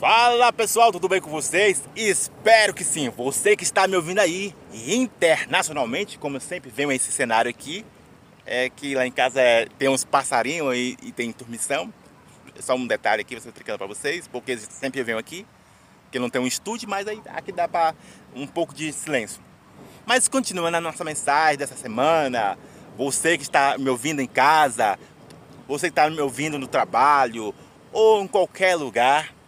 Fala pessoal, tudo bem com vocês? Espero que sim. Você que está me ouvindo aí internacionalmente, como eu sempre venho esse cenário aqui, é que lá em casa é, tem uns passarinhos e, e tem intermissão. Só um detalhe aqui, você explicando para vocês, porque sempre eu venho aqui, que não tem um estúdio, mas aí aqui dá para um pouco de silêncio. Mas continuando a nossa mensagem dessa semana, você que está me ouvindo em casa, você que está me ouvindo no trabalho ou em qualquer lugar,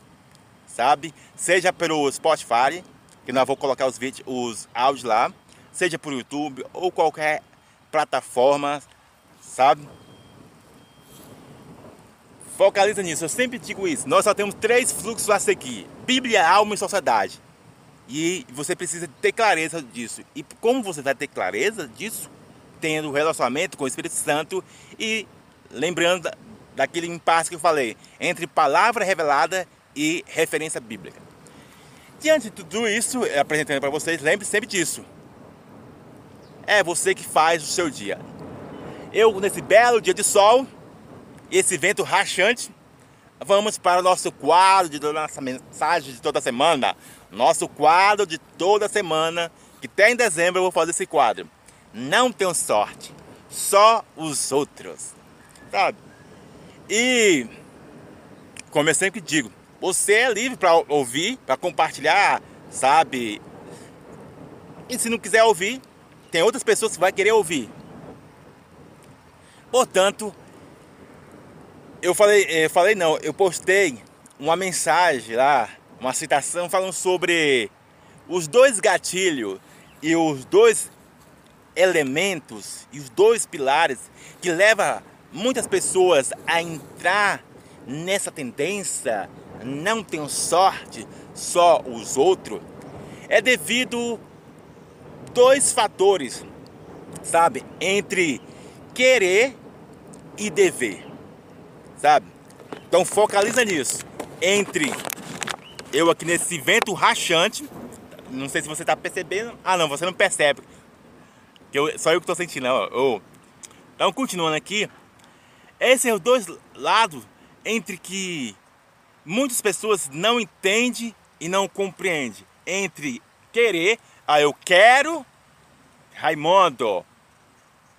sabe? Seja pelo Spotify, que nós vou colocar os vídeos, os áudios lá, seja por YouTube ou qualquer plataforma, sabe? Focaliza nisso, eu sempre digo isso. Nós só temos três fluxos a seguir: Bíblia, alma e sociedade. E você precisa ter clareza disso. E como você vai ter clareza disso? Tendo relacionamento com o Espírito Santo e lembrando daquele impasse que eu falei entre palavra revelada e referência bíblica. Diante de tudo isso, apresentando para vocês, lembre sempre disso. É você que faz o seu dia. Eu, nesse belo dia de sol, esse vento rachante, vamos para o nosso quadro de nossa mensagem de toda semana. Nosso quadro de toda semana, que até em dezembro eu vou fazer esse quadro. Não tenho sorte, só os outros. Sabe? E, como eu sempre digo, você é livre para ouvir, para compartilhar, sabe? E se não quiser ouvir, tem outras pessoas que vão querer ouvir. Portanto, eu falei, eu falei não, eu postei uma mensagem lá, uma citação falando sobre os dois gatilhos e os dois elementos e os dois pilares que leva muitas pessoas a entrar nessa tendência não tenho sorte, só os outros, é devido dois fatores, sabe, entre querer e dever, sabe? Então focaliza nisso, entre eu aqui nesse vento rachante, não sei se você está percebendo, ah não, você não percebe, que eu, só eu que estou sentindo, ó, então continuando aqui, esses são os dois lados entre que muitas pessoas não entendem e não compreendem entre querer, ah, eu quero, Raimundo,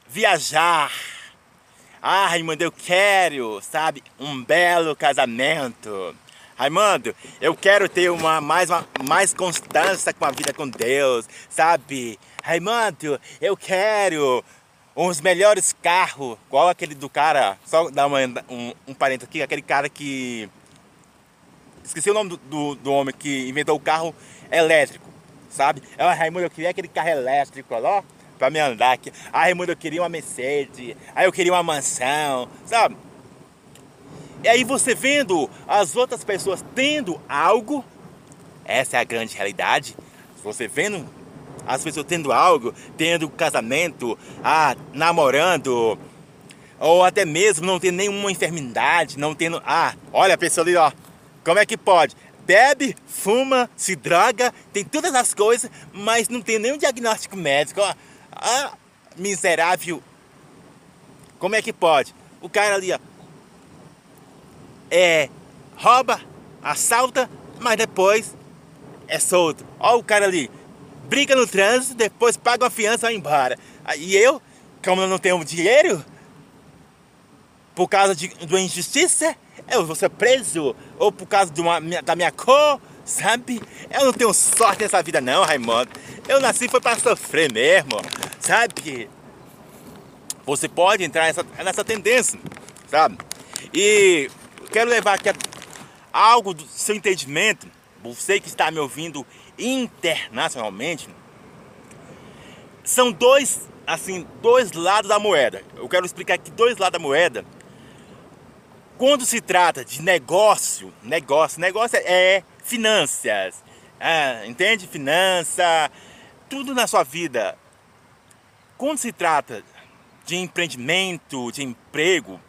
viajar. Ah, Raimundo, eu quero, sabe, um belo casamento. Raimundo, eu quero ter uma mais, uma, mais constância com a vida com Deus, sabe? Raimundo, eu quero uns melhores carros, igual aquele do cara, só dar uma, um, um parente aqui, aquele cara que Esqueci o nome do, do, do homem que inventou o carro elétrico, sabe? É o Raimundo, eu queria aquele carro elétrico, ó, pra me andar aqui. Ah, Raimundo, eu queria uma Mercedes. Aí eu queria uma mansão, sabe? E aí você vendo as outras pessoas tendo algo, essa é a grande realidade. Você vendo as pessoas tendo algo, tendo casamento, ah, namorando, ou até mesmo não tendo nenhuma enfermidade, não tendo, ah, olha a pessoa ali, ó, como é que pode? Bebe, fuma, se droga, tem todas as coisas, mas não tem nenhum diagnóstico médico. Ah, miserável. Como é que pode? O cara ali, ó, é, rouba, assalta, mas depois é solto. Olha o cara ali, briga no trânsito, depois paga uma fiança e vai embora. E eu, como eu não tenho dinheiro, por causa de, de uma injustiça, eu vou ser preso, ou por causa uma, da minha cor, sabe? Eu não tenho sorte nessa vida não, Raimundo. Eu nasci foi para sofrer mesmo, sabe? Você pode entrar nessa, nessa tendência, sabe? E quero levar aqui algo do seu entendimento, você que está me ouvindo internacionalmente, são dois, assim, dois lados da moeda. Eu quero explicar aqui dois lados da moeda quando se trata de negócio, negócio, negócio é finanças, ah, entende? Finança, tudo na sua vida. Quando se trata de empreendimento, de emprego,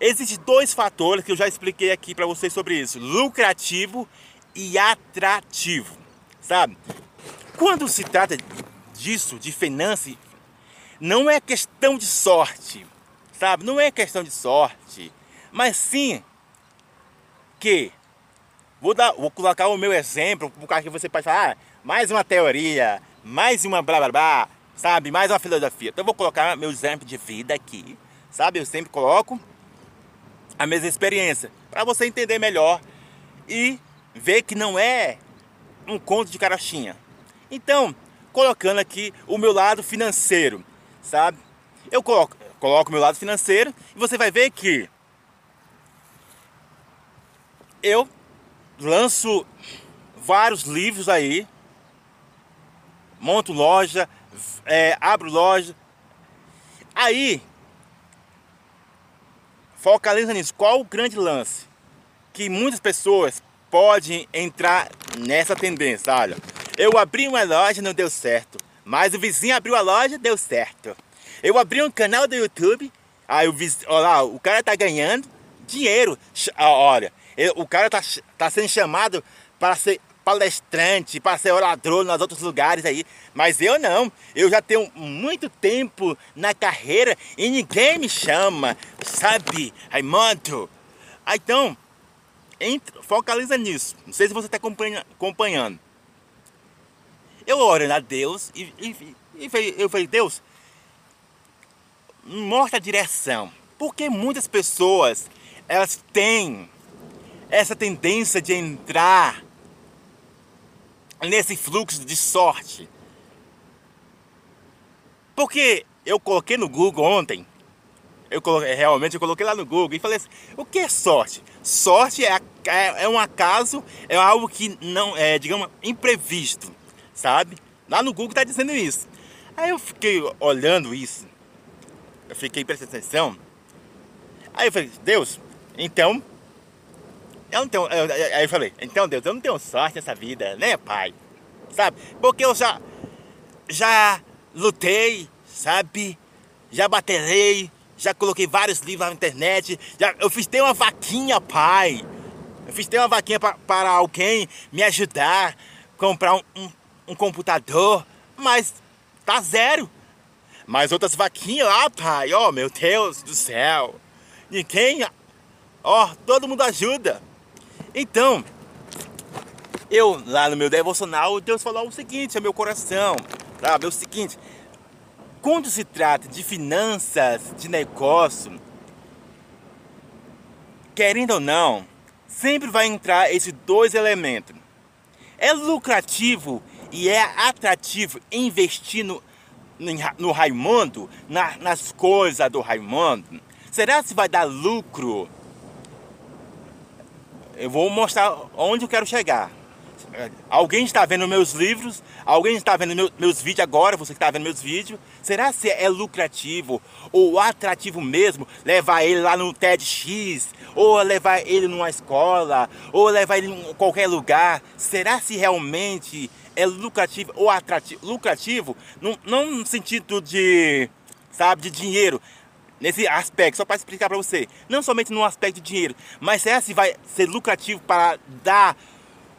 existem dois fatores que eu já expliquei aqui para vocês sobre isso: lucrativo e atrativo, sabe? Quando se trata disso, de finanças, não é questão de sorte sabe? Não é questão de sorte, mas sim que Vou, dar, vou colocar o meu exemplo, por causa que você pode falar, ah, mais uma teoria, mais uma blá blá blá, sabe? Mais uma filosofia. Então eu vou colocar meu exemplo de vida aqui, sabe? Eu sempre coloco a mesma experiência, para você entender melhor e ver que não é um conto de carochinha. Então, colocando aqui o meu lado financeiro, sabe? Eu coloco, coloco o meu lado financeiro e você vai ver que eu lanço vários livros aí, monto loja, é, abro loja. Aí, focaliza nisso. Qual o grande lance? Que muitas pessoas podem entrar nessa tendência. Olha, eu abri uma loja, não deu certo. Mas o vizinho abriu a loja, deu certo. Eu abri um canal do YouTube, aí vizinho, olha lá, o cara tá ganhando dinheiro. Olha, o cara tá, tá sendo chamado para ser palestrante, para ser orador nos outros lugares aí. Mas eu não. Eu já tenho muito tempo na carreira e ninguém me chama, sabe, Raimundo? Ah, então, entra, focaliza nisso. Não sei se você está acompanhando. Eu oro a Deus e, e, e eu falei, Deus, mostra a direção. Porque muitas pessoas, elas têm essa tendência de entrar nesse fluxo de sorte. Porque eu coloquei no Google ontem, eu coloquei, realmente eu coloquei lá no Google e falei assim, o que é sorte? Sorte é, é, é um acaso, é algo que não é, digamos, imprevisto, sabe? Lá no Google está dizendo isso. Aí eu fiquei olhando isso, eu fiquei prestando atenção. Aí eu falei, Deus, então eu não tenho. Eu, aí eu falei, então Deus, eu não tenho sorte nessa vida, né, pai? Sabe? Porque eu já. Já lutei, sabe? Já baterei, já coloquei vários livros na internet. Já, eu fiz ter uma vaquinha, pai. Eu fiz ter uma vaquinha pra, para alguém me ajudar, comprar um, um, um computador, mas tá zero. Mas outras vaquinhas lá, pai, ó, oh, meu Deus do céu. Ninguém, ó, oh, todo mundo ajuda. Então, eu lá no meu devocional, Deus falou o seguinte ao meu coração, sabe? É o seguinte, quando se trata de finanças, de negócio, querendo ou não, sempre vai entrar esses dois elementos. É lucrativo e é atrativo investir no, no Raimundo, na, nas coisas do Raimundo? Será que vai dar lucro? eu vou mostrar onde eu quero chegar. Alguém está vendo meus livros, alguém está vendo meu, meus vídeos agora, você que está vendo meus vídeos. Será se é lucrativo ou atrativo mesmo levar ele lá no TEDx, ou levar ele numa escola, ou levar ele em qualquer lugar? Será se realmente é lucrativo ou atrativo? Lucrativo, não, não no sentido de, sabe, de dinheiro, nesse aspecto, só para explicar para você, não somente no aspecto de dinheiro, mas será se vai ser lucrativo para dar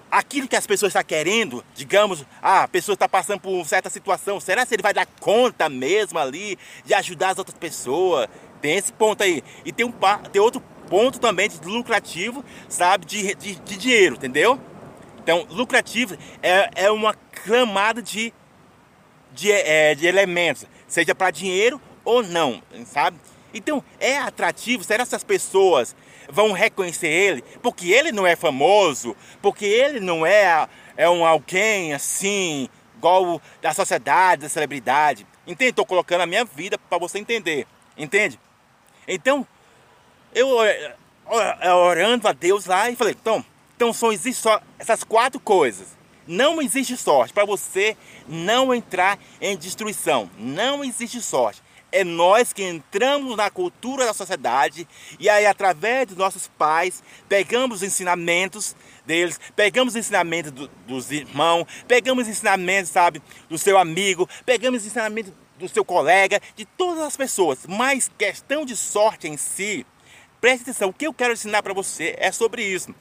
aquilo que as pessoas estão querendo, digamos, ah, a pessoa está passando por certa situação, será se ele vai dar conta mesmo ali de ajudar as outras pessoas? Tem esse ponto aí. E tem, um, tem outro ponto também de lucrativo, sabe, de, de, de dinheiro, entendeu? Então, lucrativo é, é uma camada de, de, é, de elementos, seja para dinheiro ou não, sabe? Então, é atrativo? Será que as pessoas vão reconhecer ele? Porque ele não é famoso, porque ele não é, é um alguém assim, igual da sociedade, da celebridade. Entende? Estou colocando a minha vida para você entender. Entende? Então, eu orando a Deus lá e falei, então, então só existe só essas quatro coisas. Não existe sorte para você não entrar em destruição. Não existe sorte é nós que entramos na cultura da sociedade e aí através dos nossos pais pegamos os ensinamentos deles, pegamos os ensinamentos do, dos irmãos, pegamos os ensinamentos, sabe, do seu amigo, pegamos os ensinamentos do seu colega, de todas as pessoas. Mas questão de sorte em si, preste atenção, o que eu quero ensinar para você é sobre isso.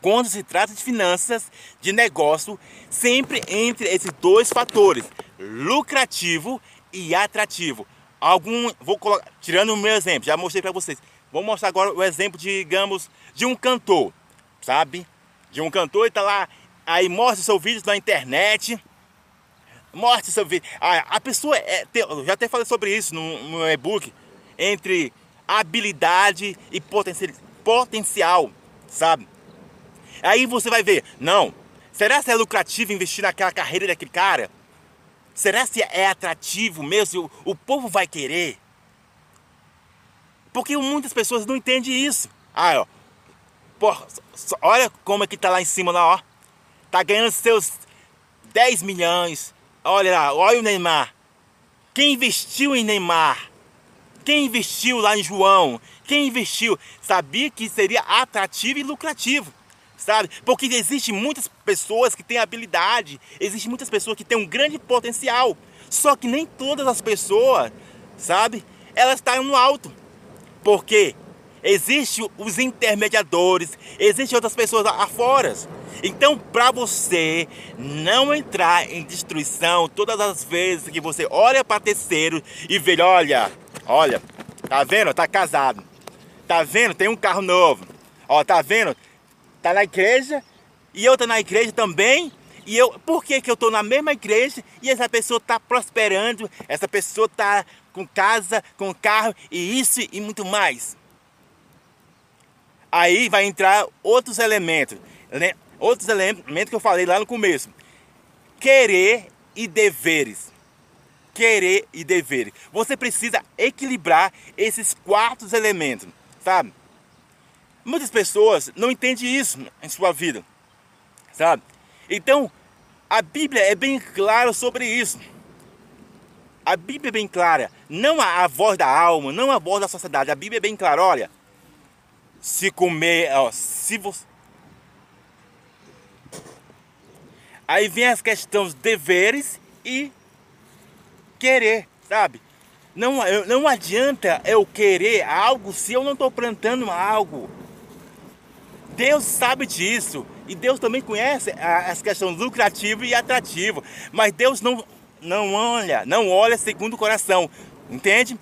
Quando se trata de finanças, de negócio, sempre entre esses dois fatores, lucrativo e atrativo algum, vou colocar, tirando o meu exemplo, já mostrei para vocês. Vou mostrar agora o exemplo, digamos, de um cantor, sabe? de um cantor e tá lá, aí mostra seu vídeo na internet. Mostra seu vídeo. A, a pessoa, é, já até falei sobre isso no, no e-book, entre habilidade e potencial, sabe? Aí você vai ver, não, será que é lucrativo investir naquela carreira daquele cara? Será se é atrativo mesmo? O, o povo vai querer? Porque muitas pessoas não entendem isso. Ah, ó. Porra, olha como é que tá lá em cima, lá, ó. Tá ganhando seus 10 milhões. Olha lá, olha o Neymar. Quem investiu em Neymar? Quem investiu lá em João? Quem investiu? Sabia que seria atrativo e lucrativo. Sabe? Porque existem muitas pessoas que têm habilidade, existem muitas pessoas que têm um grande potencial. Só que nem todas as pessoas, sabe? Elas estão no alto. Porque existem os intermediadores, existem outras pessoas afora. Então, para você não entrar em destruição todas as vezes que você olha para terceiro e vê, olha, olha, tá vendo? Tá casado. Tá vendo? Tem um carro novo. Ó, tá vendo? Tá na igreja e eu tô na igreja também. E eu, por que, que eu tô na mesma igreja e essa pessoa tá prosperando, essa pessoa tá com casa, com carro e isso e muito mais. Aí vai entrar outros elementos, né? outros elementos que eu falei lá no começo. Querer e deveres. Querer e deveres. Você precisa equilibrar esses quatro elementos, sabe? Muitas pessoas não entendem isso em sua vida, sabe? Então, a Bíblia é bem clara sobre isso. A Bíblia é bem clara, não a, voz da alma, não a voz da sociedade. A Bíblia é bem clara, olha. Se comer, ó, se você Aí vem as questões deveres e querer, sabe? Não, não adianta eu querer algo se eu não estou plantando algo. Deus sabe disso. E Deus também conhece as questões lucrativa e atrativa. Mas Deus não, não olha, não olha segundo o coração. Entende?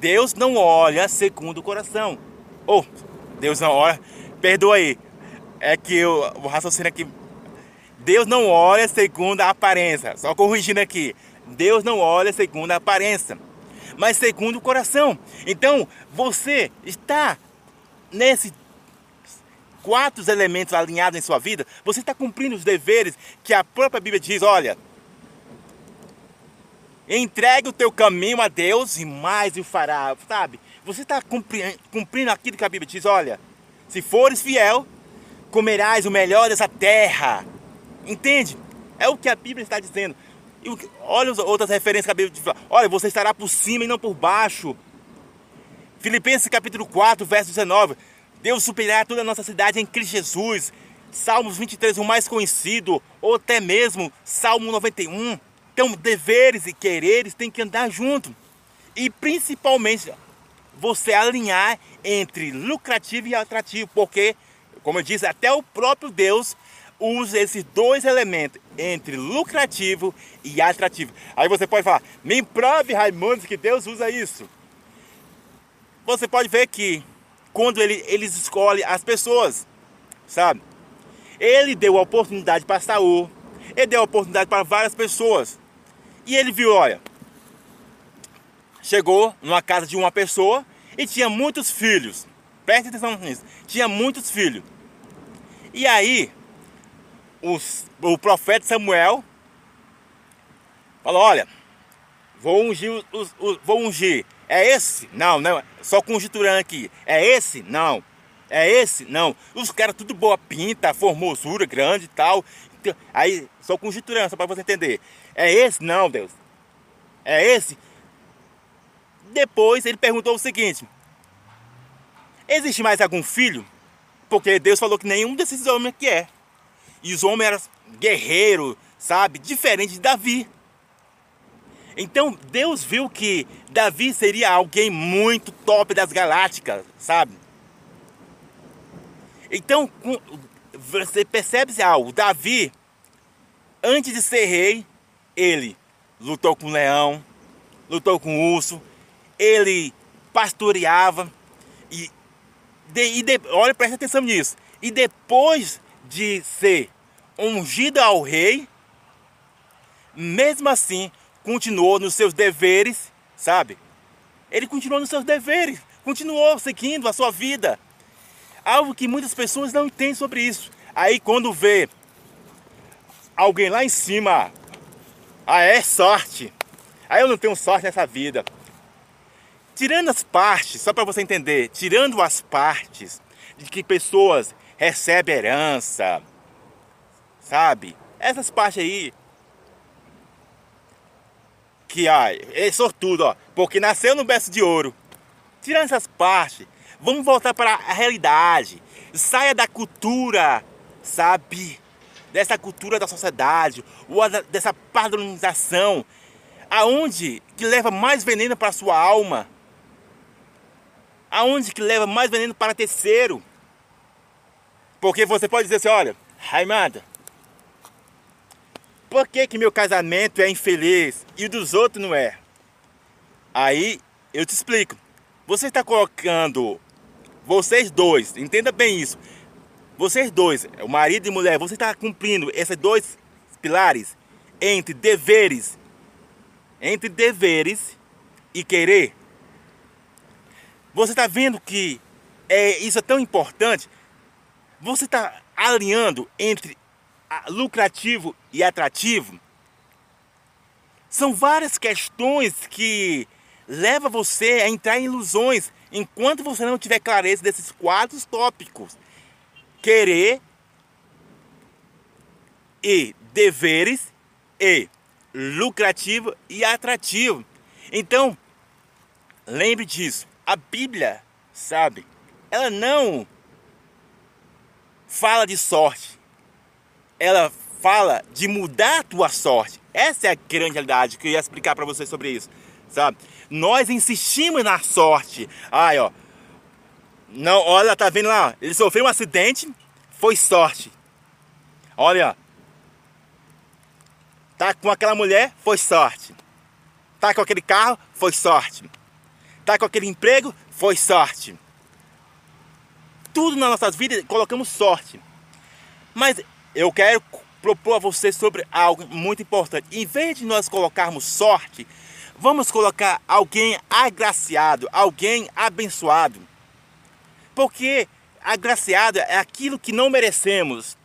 Deus não olha segundo o coração. Ou, oh, Deus não olha. Perdoa aí. É que eu vou raciocínio aqui. Deus não olha segundo a aparência. Só corrigindo aqui. Deus não olha segundo a aparência, mas segundo o coração. Então, você está nesse quatro elementos alinhados em sua vida, você está cumprindo os deveres que a própria Bíblia diz, olha, Entregue o teu caminho a Deus e mais o fará, sabe? Você está cumprindo aquilo que a Bíblia diz, olha, se fores fiel, comerás o melhor dessa terra. Entende? É o que a Bíblia está dizendo. E olha as outras referências que a Bíblia diz. Olha, você estará por cima e não por baixo. Filipenses capítulo 4, verso 19. Deus superará toda a nossa cidade em Cristo Jesus. Salmos 23, o mais conhecido, ou até mesmo Salmo 91. Então, deveres e quereres têm que andar junto. E principalmente você alinhar entre lucrativo e atrativo, porque, como eu disse, até o próprio Deus usa esses dois elementos, entre lucrativo e atrativo. Aí você pode falar, me prove, Raimundo, que Deus usa isso. Você pode ver que quando ele, eles escolhem as pessoas, sabe? Ele deu a oportunidade para Saul, ele deu a oportunidade para várias pessoas. E ele viu, olha, chegou numa casa de uma pessoa e tinha muitos filhos. Preste atenção nisso. Tinha muitos filhos. E aí, os, o profeta Samuel falou: Olha, vou ungir, os, os, vou ungir. É esse? Não, não. Só conjecturando aqui. É esse? Não. É esse? Não. Os caras tudo boa pinta, formosura grande e tal. Aí, só conjecturando, só para você entender. É esse? Não, Deus. É esse? Depois ele perguntou o seguinte: Existe mais algum filho? Porque Deus falou que nenhum desses homens aqui é. E os homens eram guerreiros, sabe? Diferente de Davi. Então Deus viu que Davi seria alguém muito top das galácticas, sabe? Então você percebe algo, Davi antes de ser rei, ele lutou com o leão, lutou com o urso, ele pastoreava e, de, e de, olha, presta atenção nisso. E depois de ser ungido ao rei, mesmo assim continuou nos seus deveres, sabe? Ele continuou nos seus deveres, continuou seguindo a sua vida. Algo que muitas pessoas não entendem sobre isso. Aí quando vê alguém lá em cima, ah, é sorte. Aí eu não tenho sorte nessa vida. Tirando as partes, só para você entender, tirando as partes de que pessoas recebem herança, sabe? Essas partes aí que ai, é sortudo, ó, porque nasceu no berço de ouro. Tirando essas partes, vamos voltar para a realidade. Saia da cultura, sabe? Dessa cultura da sociedade, ou dessa padronização, aonde que leva mais veneno para a sua alma aonde que leva mais veneno para terceiro. Porque você pode dizer assim, olha, Raimada, por que, que meu casamento é infeliz e o dos outros não é? Aí eu te explico. Você está colocando vocês dois, entenda bem isso. Vocês dois, o marido e mulher, você está cumprindo esses dois pilares entre deveres, entre deveres e querer. Você está vendo que é, isso é tão importante? Você está alinhando entre lucrativo e atrativo? São várias questões que levam você a entrar em ilusões enquanto você não tiver clareza desses quatro tópicos: querer e deveres e lucrativo e atrativo. Então, lembre disso a Bíblia, sabe, ela não fala de sorte. Ela fala de mudar a tua sorte. Essa é a grande realidade que eu ia explicar para vocês sobre isso, sabe? Nós insistimos na sorte. Ai, ó. Não, olha, tá vendo lá? Ele sofreu um acidente, foi sorte. Olha, tá com aquela mulher, foi sorte. Tá com aquele carro, foi sorte tá com aquele emprego, foi sorte. Tudo nas nossas vidas colocamos sorte. Mas eu quero propor a você sobre algo muito importante. Em vez de nós colocarmos sorte, vamos colocar alguém agraciado, alguém abençoado. Porque agraciado é aquilo que não merecemos.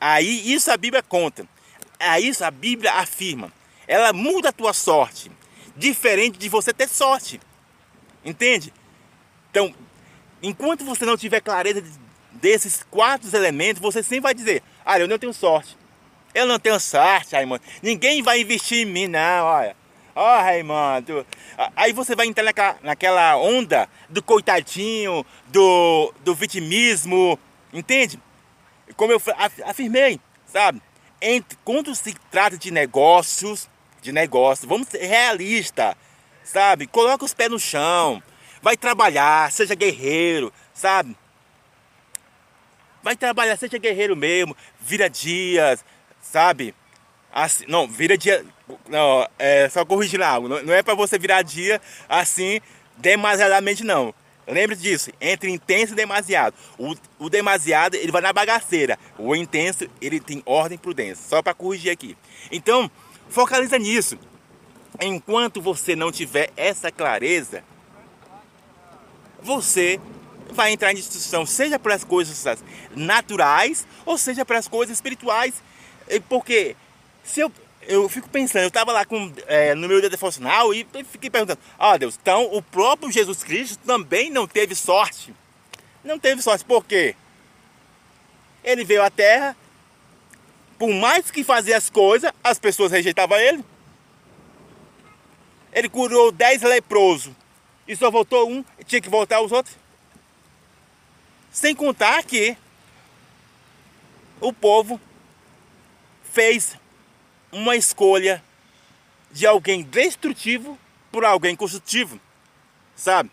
Aí isso a Bíblia conta. Aí isso a Bíblia afirma. Ela muda a tua sorte, diferente de você ter sorte. Entende? Então, enquanto você não tiver clareza desses quatro elementos, você sempre vai dizer: Ah, eu não tenho sorte. Eu não tenho sorte, Raimundo. Ninguém vai investir em mim, não, olha. Ó, oh, Raimundo. Aí você vai entrar naquela, naquela onda do coitadinho, do, do vitimismo, entende? Como eu afirmei, sabe? Entre, quando se trata de negócios, de negócios, vamos ser realistas sabe? Coloca os pés no chão, vai trabalhar, seja guerreiro, sabe? Vai trabalhar, seja guerreiro mesmo, vira dias, sabe? Assim, não, vira dia, não, é só corrigir algo, não, não é para você virar dia assim demasiadamente não. Lembre disso, entre intenso e demasiado. O, o demasiado ele vai na bagaceira, o intenso ele tem ordem e prudência, só para corrigir aqui. Então, focaliza nisso. Enquanto você não tiver essa clareza, você vai entrar em discussão, seja para as coisas naturais ou seja para as coisas espirituais. Porque se eu, eu fico pensando, eu estava lá com, é, no meu dia devocional e fiquei perguntando: Ah, oh, Deus, então o próprio Jesus Cristo também não teve sorte. Não teve sorte, por quê? Ele veio à terra, por mais que fazia as coisas, as pessoas rejeitavam ele ele curou 10 leprosos e só voltou um, tinha que voltar os outros. Sem contar que o povo fez uma escolha de alguém destrutivo por alguém construtivo, sabe?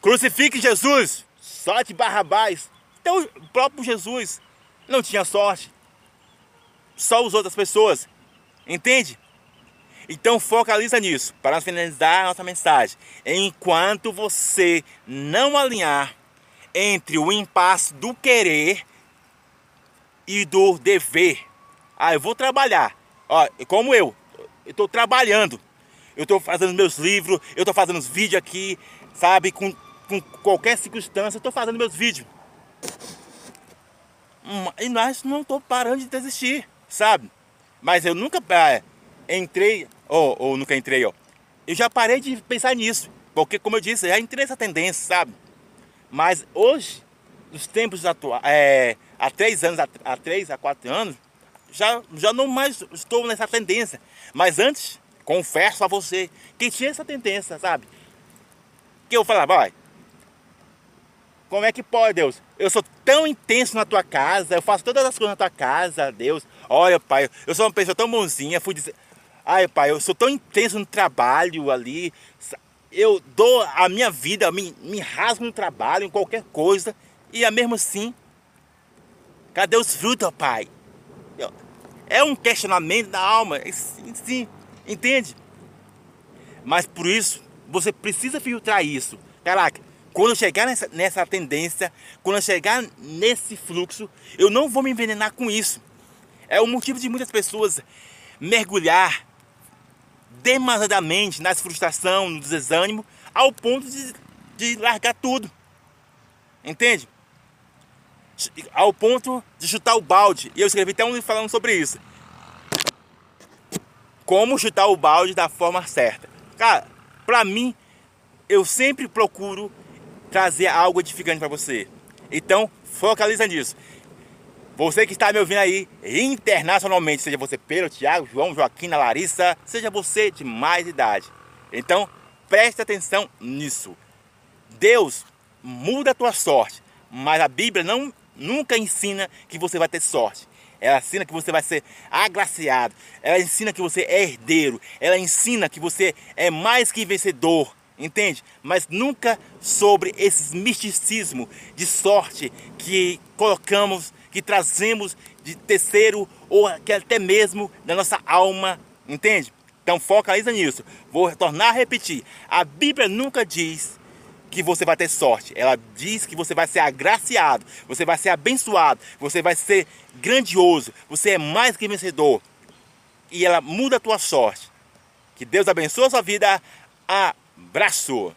Crucifique Jesus, sorte Barrabás. Então o próprio Jesus não tinha sorte, só as outras pessoas, entende? Então focaliza nisso, para finalizar a nossa mensagem. Enquanto você não alinhar entre o impasse do querer e do dever. Ah, eu vou trabalhar. Ó, como eu, eu estou trabalhando. Eu estou fazendo meus livros, eu estou fazendo os vídeos aqui, sabe? Com, com qualquer circunstância, eu estou fazendo meus vídeos. Hum, e nós não estou parando de desistir, sabe? Mas eu nunca é, entrei, ou, ou nunca entrei, ó. Eu já parei de pensar nisso. Porque, como eu disse, já entrei nessa tendência, sabe? Mas hoje, nos tempos atuais, é, há três anos, há três, há quatro anos, já, já não mais estou nessa tendência. Mas antes, confesso a você que tinha essa tendência, sabe? Que eu falava, vai, como é que pode, Deus? Eu sou tão intenso na tua casa, eu faço todas as coisas na tua casa, Deus. Olha, pai, eu sou uma pessoa tão bonzinha, fui dizer. Ai, pai, eu sou tão intenso no trabalho ali. Eu dou a minha vida, me, me rasgo no trabalho, em qualquer coisa. E é mesmo assim, cadê os frutos, pai? É um questionamento da alma, sim, entende? Mas por isso, você precisa filtrar isso. Caraca, quando eu chegar nessa, nessa tendência, quando eu chegar nesse fluxo, eu não vou me envenenar com isso. É o motivo de muitas pessoas mergulhar demasiadamente nas frustração, no desânimo, ao ponto de, de largar tudo. Entende? Ao ponto de chutar o balde. E eu escrevi até um livro falando sobre isso. Como chutar o balde da forma certa. Cara, pra mim, eu sempre procuro trazer algo edificante para você. Então, focaliza nisso. Você que está me ouvindo aí internacionalmente, seja você Pedro, Tiago, João, Joaquim, Larissa, seja você de mais idade. Então, preste atenção nisso. Deus muda a tua sorte, mas a Bíblia não nunca ensina que você vai ter sorte. Ela ensina que você vai ser agraciado. Ela ensina que você é herdeiro. Ela ensina que você é mais que vencedor entende? Mas nunca sobre esse misticismo de sorte que colocamos, que trazemos de terceiro ou que até mesmo da nossa alma, entende? Então focaliza nisso. Vou tornar a repetir. A Bíblia nunca diz que você vai ter sorte. Ela diz que você vai ser agraciado, você vai ser abençoado, você vai ser grandioso, você é mais que vencedor. E ela muda a tua sorte. Que Deus abençoe a sua vida. A Braço!